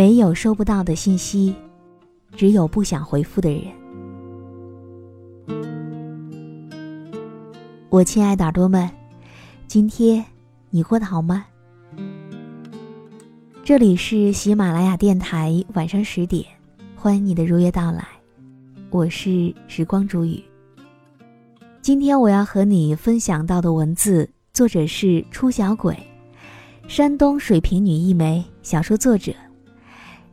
没有收不到的信息，只有不想回复的人。我亲爱的耳朵们，今天你过得好吗？这里是喜马拉雅电台，晚上十点，欢迎你的如约到来。我是时光煮雨。今天我要和你分享到的文字，作者是初小鬼，山东水瓶女一枚，小说作者。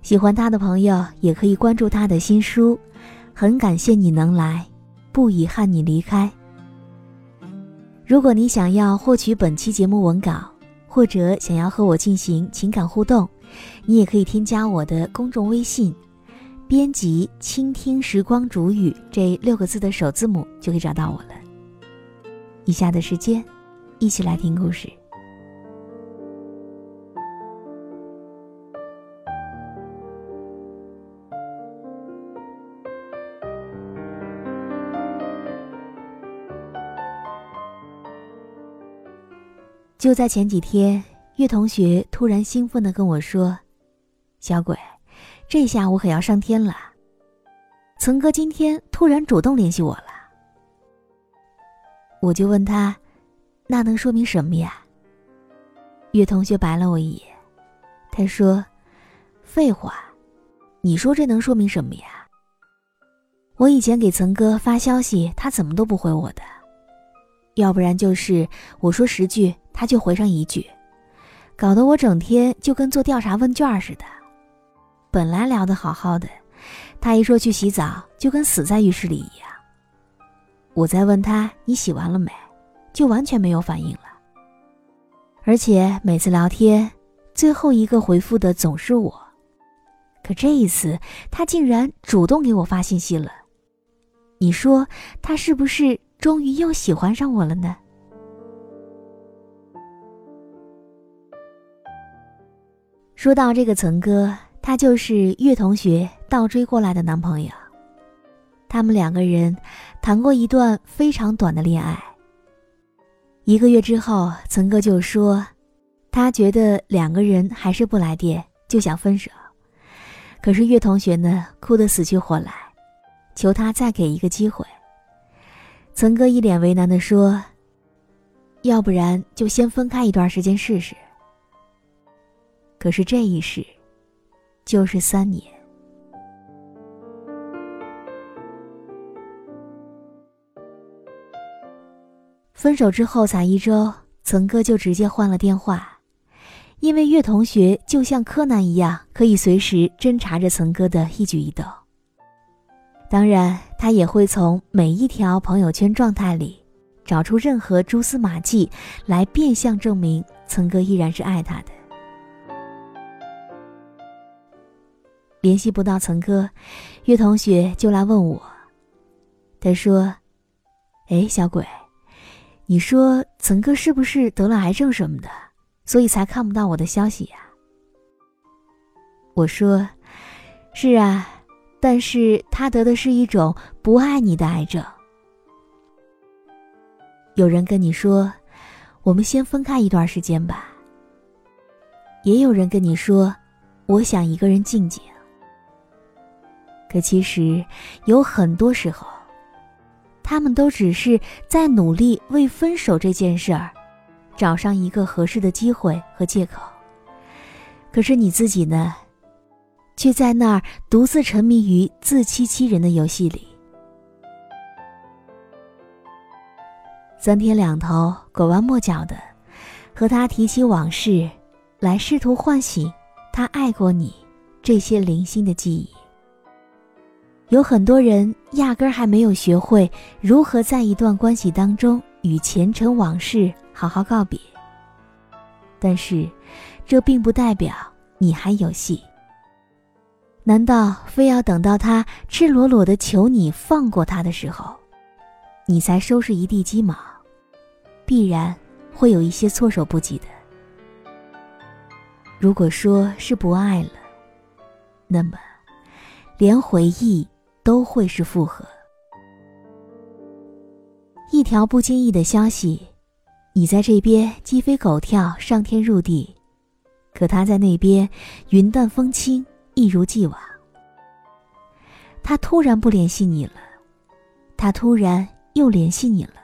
喜欢他的朋友也可以关注他的新书。很感谢你能来，不遗憾你离开。如果你想要获取本期节目文稿，或者想要和我进行情感互动，你也可以添加我的公众微信，编辑“倾听时光煮雨”这六个字的首字母，就可以找到我了。以下的时间，一起来听故事。就在前几天，岳同学突然兴奋的跟我说：“小鬼，这下我可要上天了！岑哥今天突然主动联系我了。”我就问他：“那能说明什么呀？”岳同学白了我一眼，他说：“废话，你说这能说明什么呀？我以前给岑哥发消息，他怎么都不回我的，要不然就是我说十句。”他就回上一句，搞得我整天就跟做调查问卷似的。本来聊得好好的，他一说去洗澡，就跟死在浴室里一样。我再问他你洗完了没，就完全没有反应了。而且每次聊天，最后一个回复的总是我。可这一次，他竟然主动给我发信息了。你说他是不是终于又喜欢上我了呢？说到这个岑哥，他就是岳同学倒追过来的男朋友。他们两个人谈过一段非常短的恋爱。一个月之后，岑哥就说，他觉得两个人还是不来电，就想分手。可是岳同学呢，哭得死去活来，求他再给一个机会。岑哥一脸为难地说：“要不然就先分开一段时间试试。”可是这一世，就是三年。分手之后才一周，曾哥就直接换了电话，因为岳同学就像柯南一样，可以随时侦查着曾哥的一举一动。当然，他也会从每一条朋友圈状态里，找出任何蛛丝马迹，来变相证明曾哥依然是爱他的。联系不到曾哥，岳同学就来问我。他说：“哎，小鬼，你说曾哥是不是得了癌症什么的，所以才看不到我的消息呀？”我说：“是啊，但是他得的是一种不爱你的癌症。”有人跟你说：“我们先分开一段时间吧。”也有人跟你说：“我想一个人静静。”可其实，有很多时候，他们都只是在努力为分手这件事儿，找上一个合适的机会和借口。可是你自己呢，却在那儿独自沉迷于自欺欺人的游戏里，三天两头拐弯抹角的和他提起往事，来试图唤醒他爱过你这些零星的记忆。有很多人压根儿还没有学会如何在一段关系当中与前尘往事好好告别。但是，这并不代表你还有戏。难道非要等到他赤裸裸的求你放过他的时候，你才收拾一地鸡毛？必然会有一些措手不及的。如果说是不爱了，那么，连回忆。都会是复合。一条不经意的消息，你在这边鸡飞狗跳、上天入地，可他在那边云淡风轻、一如既往。他突然不联系你了，他突然又联系你了，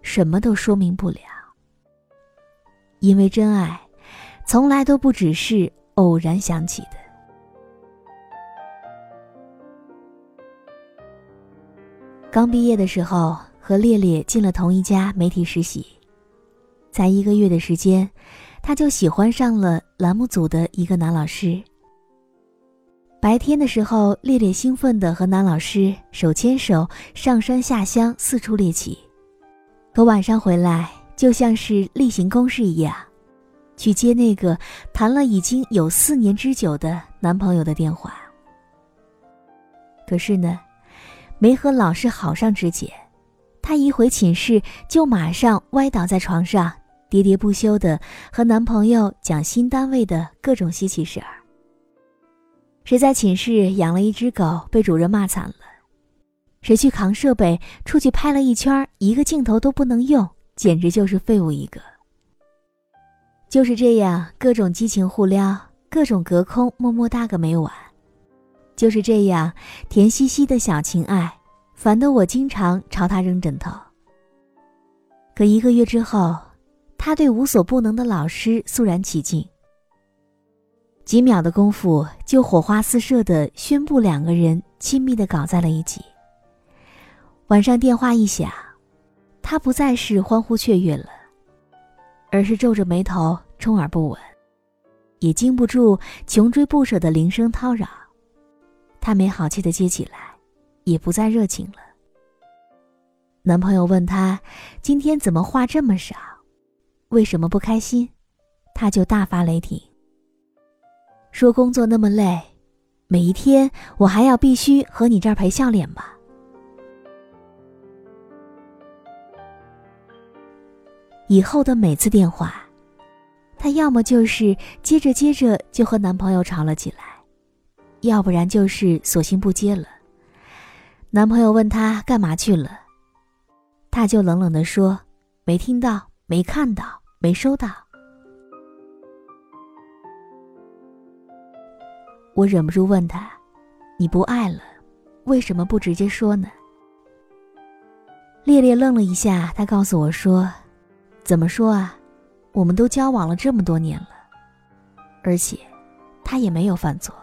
什么都说明不了。因为真爱，从来都不只是偶然想起的。刚毕业的时候，和烈烈进了同一家媒体实习，才一个月的时间，他就喜欢上了栏目组的一个男老师。白天的时候，烈烈兴奋地和男老师手牵手上山下乡，四处猎奇；可晚上回来，就像是例行公事一样，去接那个谈了已经有四年之久的男朋友的电话。可是呢？没和老师好上之前，她一回寝室就马上歪倒在床上，喋喋不休的和男朋友讲新单位的各种稀奇事儿。谁在寝室养了一只狗，被主任骂惨了；谁去扛设备出去拍了一圈，一个镜头都不能用，简直就是废物一个。就是这样，各种激情互撩，各种隔空么么哒个没完。就是这样，甜兮兮的小情爱，烦得我经常朝他扔枕头。可一个月之后，他对无所不能的老师肃然起敬，几秒的功夫就火花四射的宣布两个人亲密的搞在了一起。晚上电话一响，他不再是欢呼雀跃了，而是皱着眉头，充耳不闻，也经不住穷追不舍的铃声叨扰。她没好气的接起来，也不再热情了。男朋友问她：“今天怎么话这么少？为什么不开心？”她就大发雷霆，说：“工作那么累，每一天我还要必须和你这儿赔笑脸吧？”以后的每次电话，她要么就是接着接着就和男朋友吵了起来。要不然就是索性不接了。男朋友问她干嘛去了，她就冷冷的说：“没听到，没看到，没收到。”我忍不住问他：“你不爱了，为什么不直接说呢？”烈烈愣了一下，他告诉我说：“怎么说啊？我们都交往了这么多年了，而且他也没有犯错。”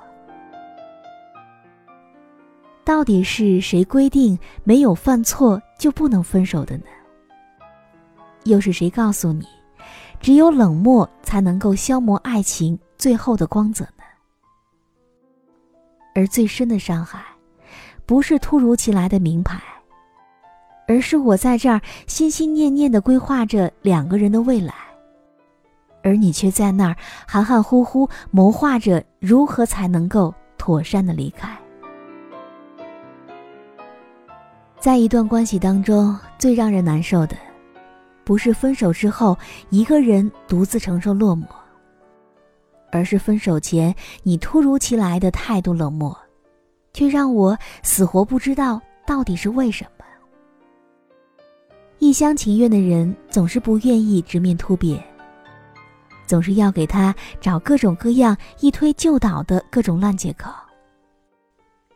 到底是谁规定没有犯错就不能分手的呢？又是谁告诉你，只有冷漠才能够消磨爱情最后的光泽呢？而最深的伤害，不是突如其来的名牌，而是我在这儿心心念念的规划着两个人的未来，而你却在那儿含含糊糊谋划着如何才能够妥善的离开。在一段关系当中，最让人难受的，不是分手之后一个人独自承受落寞，而是分手前你突如其来的态度冷漠，却让我死活不知道到底是为什么。一厢情愿的人总是不愿意直面突变，总是要给他找各种各样一推就倒的各种烂借口，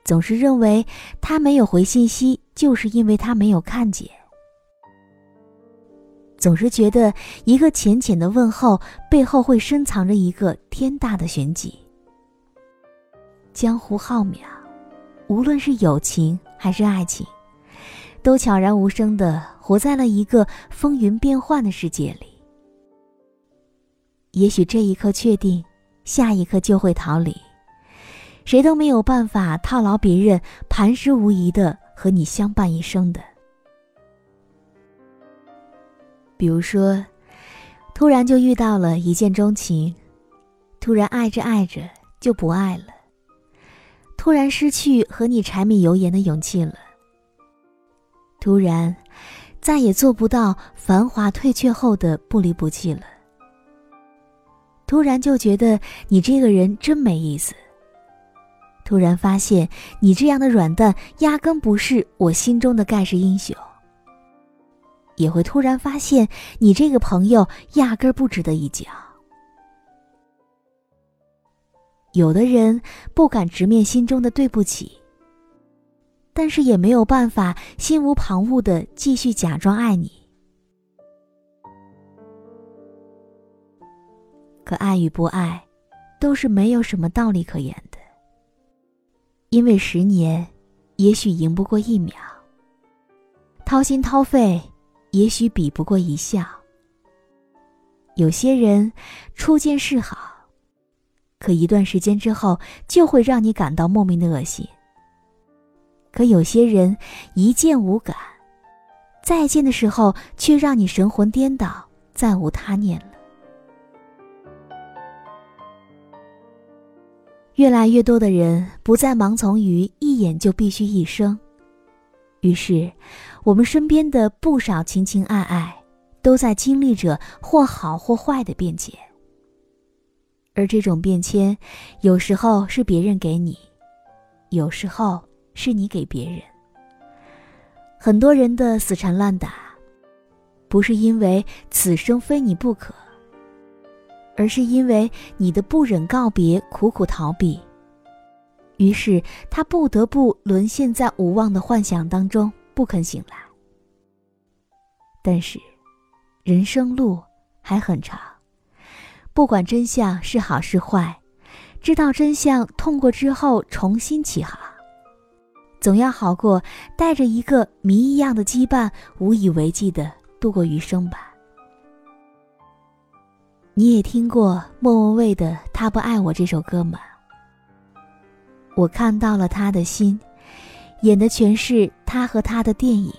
总是认为他没有回信息。就是因为他没有看见。总是觉得一个浅浅的问候背后会深藏着一个天大的玄机。江湖浩渺，无论是友情还是爱情，都悄然无声的活在了一个风云变幻的世界里。也许这一刻确定，下一刻就会逃离。谁都没有办法套牢别人，磐石无疑的和你相伴一生的。比如说，突然就遇到了一见钟情，突然爱着爱着就不爱了，突然失去和你柴米油盐的勇气了，突然再也做不到繁华退却后的不离不弃了，突然就觉得你这个人真没意思。突然发现，你这样的软蛋压根不是我心中的盖世英雄。也会突然发现，你这个朋友压根不值得一交。有的人不敢直面心中的对不起，但是也没有办法心无旁骛的继续假装爱你。可爱与不爱，都是没有什么道理可言的。因为十年，也许赢不过一秒；掏心掏肺，也许比不过一笑。有些人初见是好，可一段时间之后就会让你感到莫名的恶心。可有些人一见无感，再见的时候却让你神魂颠倒，再无他念了。越来越多的人不再盲从于一眼就必须一生，于是，我们身边的不少情情爱爱，都在经历着或好或坏的变迁。而这种变迁，有时候是别人给你，有时候是你给别人。很多人的死缠烂打，不是因为此生非你不可。而是因为你的不忍告别，苦苦逃避，于是他不得不沦陷在无望的幻想当中，不肯醒来。但是，人生路还很长，不管真相是好是坏，知道真相，痛过之后重新起航，总要好过带着一个谜一样的羁绊，无以为继的度过余生吧。你也听过莫文蔚的《他不爱我》这首歌吗？我看到了他的心，演的全是他和他的电影。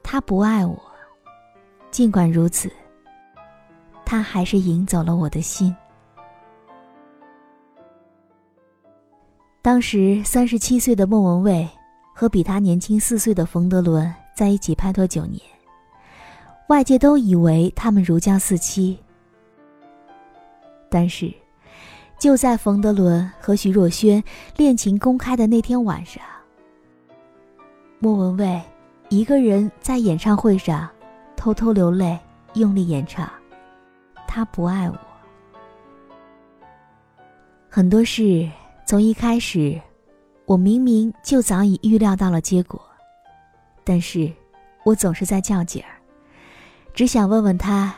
他不爱我，尽管如此，他还是赢走了我的心。当时三十七岁的莫文蔚和比他年轻四岁的冯德伦在一起拍拖九年，外界都以为他们如胶似漆。但是，就在冯德伦和徐若瑄恋情公开的那天晚上，莫文蔚一个人在演唱会上偷偷流泪，用力演唱：“他不爱我。”很多事从一开始，我明明就早已预料到了结果，但是我总是在较劲儿，只想问问他。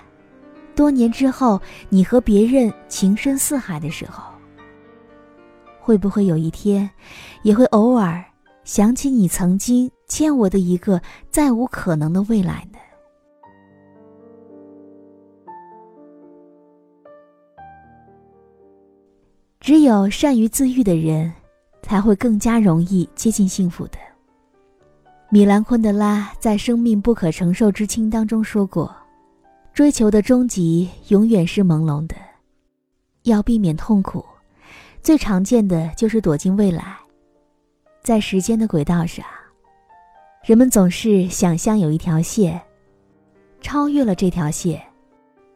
多年之后，你和别人情深似海的时候，会不会有一天，也会偶尔想起你曾经欠我的一个再无可能的未来呢？只有善于自愈的人，才会更加容易接近幸福的。米兰昆德拉在《生命不可承受之轻》当中说过。追求的终极永远是朦胧的，要避免痛苦，最常见的就是躲进未来。在时间的轨道上，人们总是想象有一条线，超越了这条线，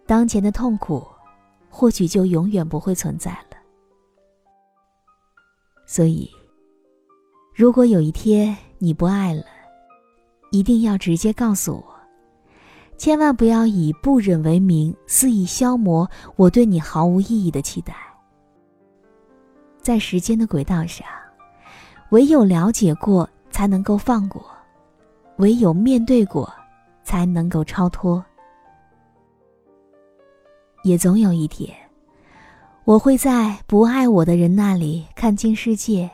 当前的痛苦或许就永远不会存在了。所以，如果有一天你不爱了，一定要直接告诉我。千万不要以不忍为名，肆意消磨我对你毫无意义的期待。在时间的轨道上，唯有了解过才能够放过；唯有面对过，才能够超脱。也总有一天，我会在不爱我的人那里看清世界，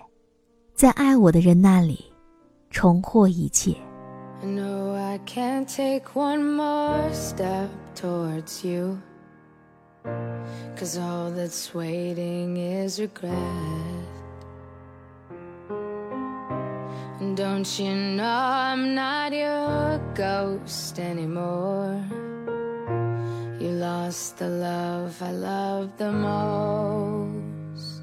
在爱我的人那里重获一切。I can't take one more step towards you. Cause all that's waiting is regret. And don't you know I'm not your ghost anymore? You lost the love I loved the most.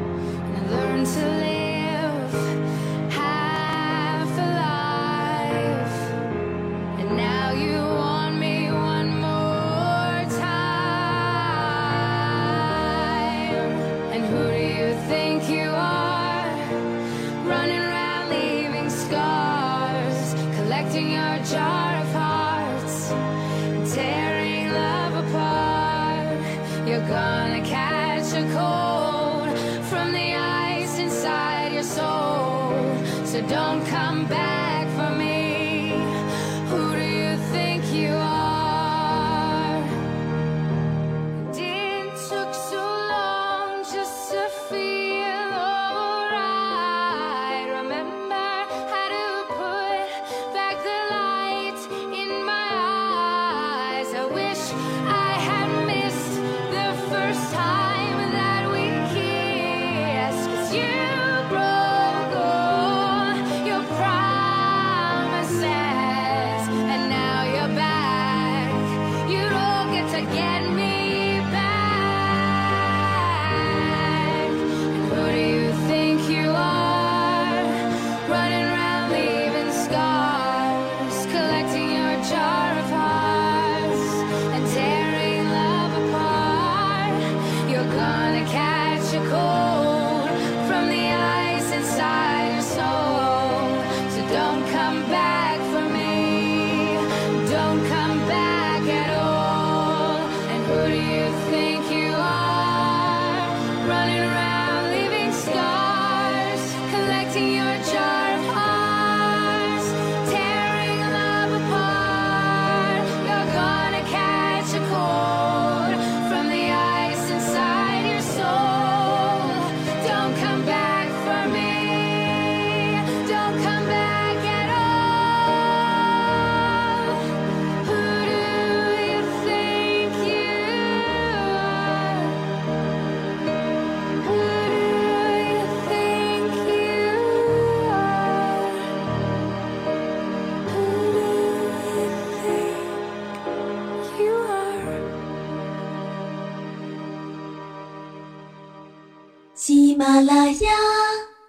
喜马拉雅，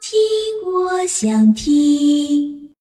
听我想听。